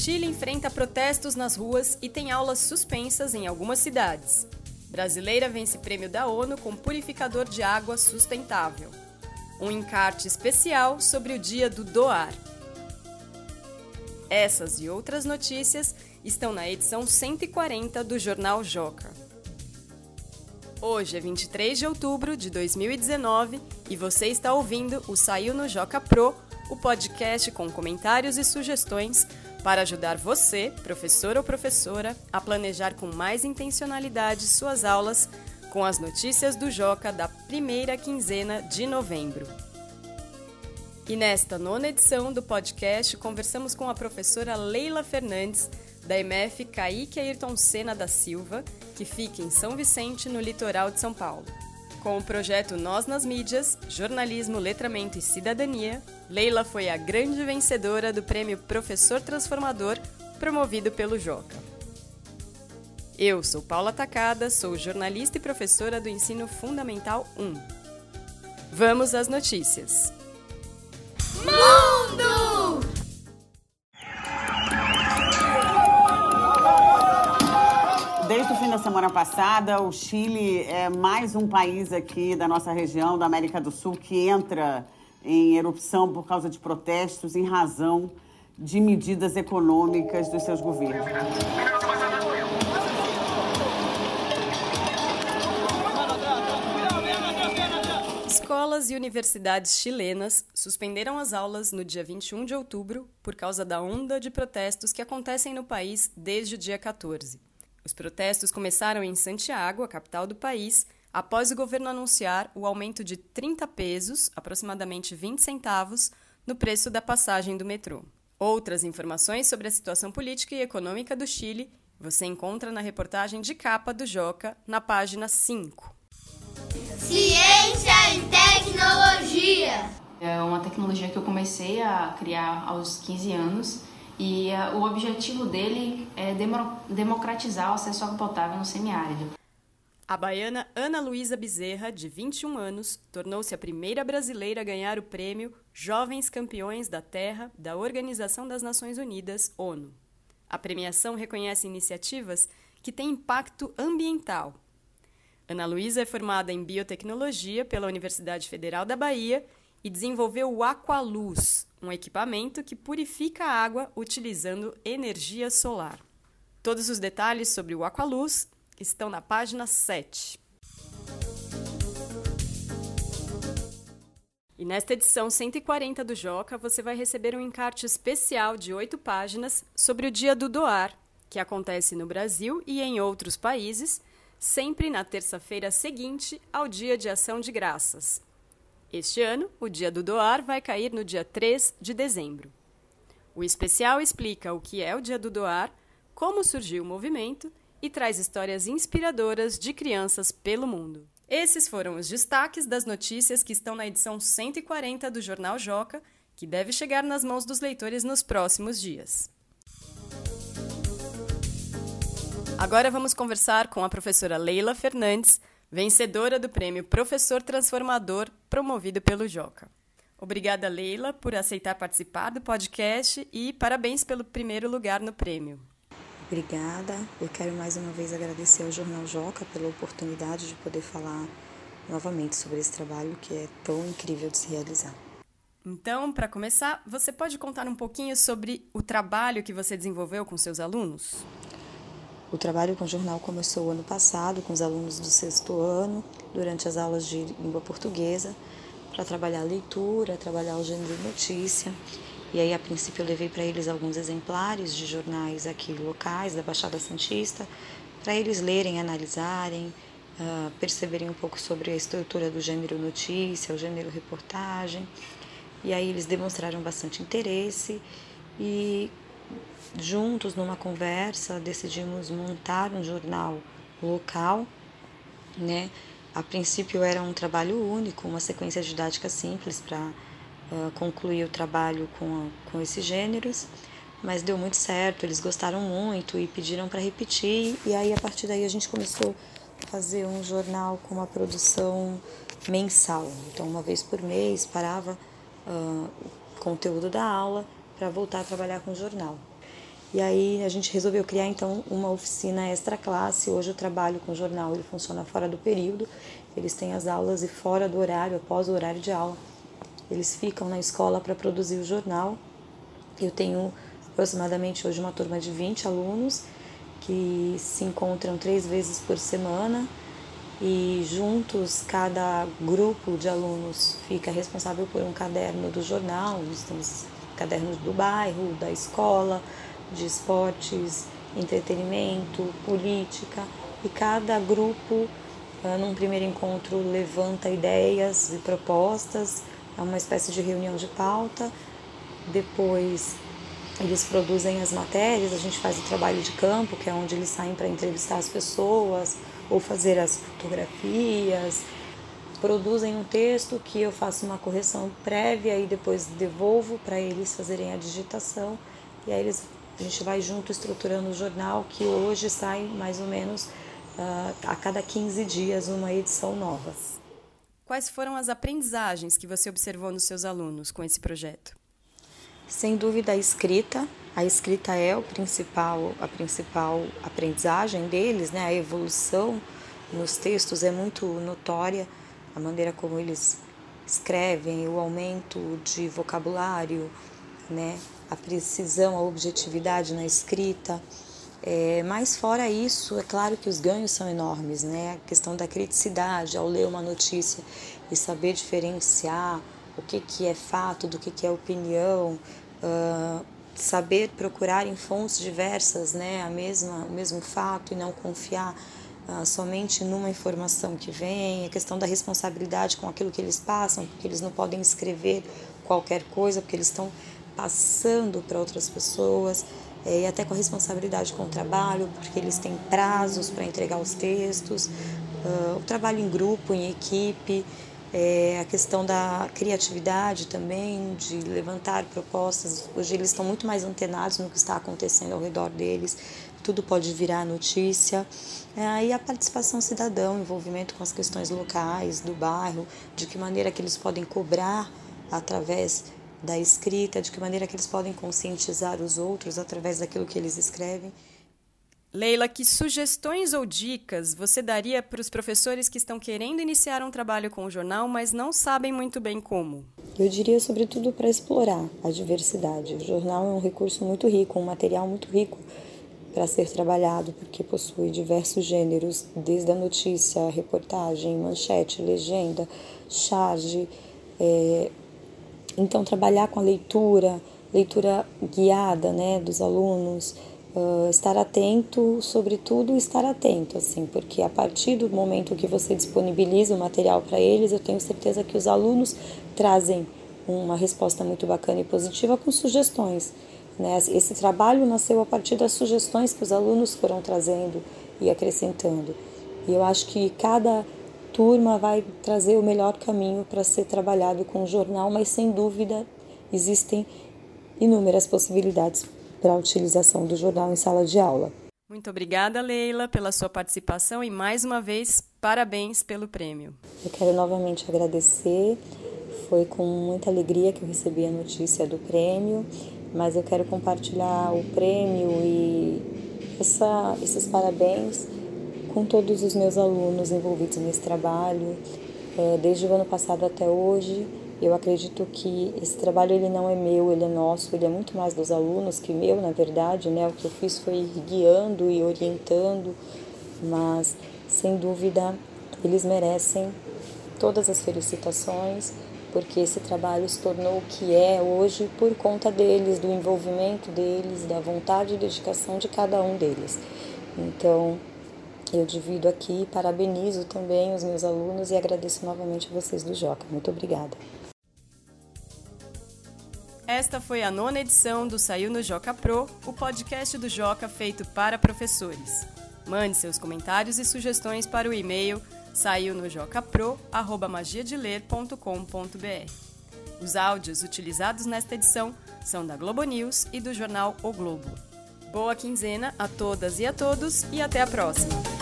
Chile enfrenta protestos nas ruas e tem aulas suspensas em algumas cidades. Brasileira vence prêmio da ONU com purificador de água sustentável. Um encarte especial sobre o Dia do Doar. Essas e outras notícias estão na edição 140 do Jornal Joca. Hoje é 23 de outubro de 2019 e você está ouvindo o Saiu no Joca Pro, o podcast com comentários e sugestões para ajudar você, professor ou professora, a planejar com mais intencionalidade suas aulas com as notícias do Joca da primeira quinzena de novembro. E nesta nona edição do podcast, conversamos com a professora Leila Fernandes, da MF Kaique Ayrton Senna da Silva, que fica em São Vicente, no litoral de São Paulo. Com o projeto Nós nas Mídias, Jornalismo, Letramento e Cidadania, Leila foi a grande vencedora do prêmio Professor Transformador, promovido pelo Joca. Eu sou Paula Tacada, sou jornalista e professora do Ensino Fundamental 1. Vamos às notícias. Semana passada, o Chile é mais um país aqui da nossa região, da América do Sul, que entra em erupção por causa de protestos em razão de medidas econômicas dos seus governos. Escolas e universidades chilenas suspenderam as aulas no dia 21 de outubro por causa da onda de protestos que acontecem no país desde o dia 14. Os protestos começaram em Santiago, a capital do país, após o governo anunciar o aumento de 30 pesos, aproximadamente 20 centavos, no preço da passagem do metrô. Outras informações sobre a situação política e econômica do Chile você encontra na reportagem de capa do Joca, na página 5. Ciência e tecnologia. É uma tecnologia que eu comecei a criar aos 15 anos e uh, o objetivo dele é democratizar o acesso à água potável no semiárido. A baiana Ana Luísa Bezerra, de 21 anos, tornou-se a primeira brasileira a ganhar o prêmio Jovens Campeões da Terra da Organização das Nações Unidas, ONU. A premiação reconhece iniciativas que têm impacto ambiental. Ana Luísa é formada em biotecnologia pela Universidade Federal da Bahia e desenvolveu o Aqualuz, um equipamento que purifica a água utilizando energia solar. Todos os detalhes sobre o Aqualuz estão na página 7. E nesta edição 140 do Joca, você vai receber um encarte especial de oito páginas sobre o Dia do Doar, que acontece no Brasil e em outros países, sempre na terça-feira seguinte ao Dia de Ação de Graças, este ano, o Dia do Doar vai cair no dia 3 de dezembro. O especial explica o que é o Dia do Doar, como surgiu o movimento e traz histórias inspiradoras de crianças pelo mundo. Esses foram os destaques das notícias que estão na edição 140 do Jornal Joca, que deve chegar nas mãos dos leitores nos próximos dias. Agora vamos conversar com a professora Leila Fernandes vencedora do prêmio Professor Transformador, promovido pelo Joca. Obrigada, Leila, por aceitar participar do podcast e parabéns pelo primeiro lugar no prêmio. Obrigada. Eu quero mais uma vez agradecer ao Jornal Joca pela oportunidade de poder falar novamente sobre esse trabalho que é tão incrível de se realizar. Então, para começar, você pode contar um pouquinho sobre o trabalho que você desenvolveu com seus alunos? O trabalho com o jornal começou ano passado com os alunos do sexto ano, durante as aulas de língua portuguesa, para trabalhar a leitura, trabalhar o gênero notícia. E aí, a princípio, eu levei para eles alguns exemplares de jornais aqui locais da Baixada Santista, para eles lerem, analisarem, uh, perceberem um pouco sobre a estrutura do gênero notícia, o gênero reportagem. E aí eles demonstraram bastante interesse e juntos numa conversa decidimos montar um jornal local, né? A princípio era um trabalho único, uma sequência didática simples para uh, concluir o trabalho com, com esses gêneros, mas deu muito certo, eles gostaram muito e pediram para repetir, e aí a partir daí a gente começou a fazer um jornal com uma produção mensal. Então, uma vez por mês, parava uh, o conteúdo da aula para voltar a trabalhar com o jornal. E aí a gente resolveu criar então uma oficina extra classe. Hoje eu trabalho com o jornal, ele funciona fora do período. Eles têm as aulas e fora do horário, após o horário de aula. Eles ficam na escola para produzir o jornal. Eu tenho aproximadamente hoje uma turma de 20 alunos que se encontram três vezes por semana e juntos cada grupo de alunos fica responsável por um caderno do jornal. Cadernos do bairro, da escola, de esportes, entretenimento, política e cada grupo ah, num primeiro encontro levanta ideias e propostas, é uma espécie de reunião de pauta. Depois eles produzem as matérias, a gente faz o trabalho de campo, que é onde eles saem para entrevistar as pessoas ou fazer as fotografias. Produzem um texto que eu faço uma correção prévia e depois devolvo para eles fazerem a digitação. E aí eles, a gente vai junto estruturando o jornal, que hoje sai mais ou menos uh, a cada 15 dias uma edição nova. Quais foram as aprendizagens que você observou nos seus alunos com esse projeto? Sem dúvida a escrita. A escrita é o principal, a principal aprendizagem deles, né? A evolução nos textos é muito notória, a maneira como eles escrevem, o aumento de vocabulário, né? A precisão, a objetividade na escrita. É, mas fora isso, é claro que os ganhos são enormes, né? A questão da criticidade ao ler uma notícia e saber diferenciar o que, que é fato do que, que é opinião, uh, saber procurar em fontes diversas né, a mesma, o mesmo fato e não confiar uh, somente numa informação que vem, a questão da responsabilidade com aquilo que eles passam, porque eles não podem escrever qualquer coisa, porque eles estão passando para outras pessoas é, e até com a responsabilidade com o trabalho, porque eles têm prazos para entregar os textos, uh, o trabalho em grupo, em equipe, é, a questão da criatividade também, de levantar propostas. Hoje eles estão muito mais antenados no que está acontecendo ao redor deles, tudo pode virar notícia. É, e a participação cidadã, o envolvimento com as questões locais, do bairro, de que maneira que eles podem cobrar através da escrita, de que maneira que eles podem conscientizar os outros através daquilo que eles escrevem. Leila, que sugestões ou dicas você daria para os professores que estão querendo iniciar um trabalho com o jornal, mas não sabem muito bem como? Eu diria, sobretudo, para explorar a diversidade. O jornal é um recurso muito rico, um material muito rico para ser trabalhado, porque possui diversos gêneros, desde a notícia, reportagem, manchete, legenda, charge, é, então, trabalhar com a leitura, leitura guiada né, dos alunos, uh, estar atento, sobretudo estar atento, assim, porque a partir do momento que você disponibiliza o material para eles, eu tenho certeza que os alunos trazem uma resposta muito bacana e positiva com sugestões. Né? Esse trabalho nasceu a partir das sugestões que os alunos foram trazendo e acrescentando. E eu acho que cada turma vai trazer o melhor caminho para ser trabalhado com o jornal, mas sem dúvida existem inúmeras possibilidades para a utilização do jornal em sala de aula. Muito obrigada, Leila, pela sua participação e mais uma vez, parabéns pelo prêmio. Eu quero novamente agradecer. Foi com muita alegria que eu recebi a notícia do prêmio, mas eu quero compartilhar o prêmio e essa, esses parabéns com todos os meus alunos envolvidos nesse trabalho, é, desde o ano passado até hoje. Eu acredito que esse trabalho ele não é meu, ele é nosso, ele é muito mais dos alunos que meu, na verdade, né? O que eu fiz foi guiando e orientando, mas sem dúvida eles merecem todas as felicitações, porque esse trabalho se tornou o que é hoje por conta deles, do envolvimento deles, da vontade e dedicação de cada um deles. Então, eu divido aqui, parabenizo também os meus alunos e agradeço novamente a vocês do Joca. Muito obrigada. Esta foi a nona edição do Saiu no Joca Pro, o podcast do Joca feito para professores. Mande seus comentários e sugestões para o e-mail saiunojocapro@magiadeler.com.br. Os áudios utilizados nesta edição são da Globo News e do jornal O Globo. Boa quinzena a todas e a todos e até a próxima.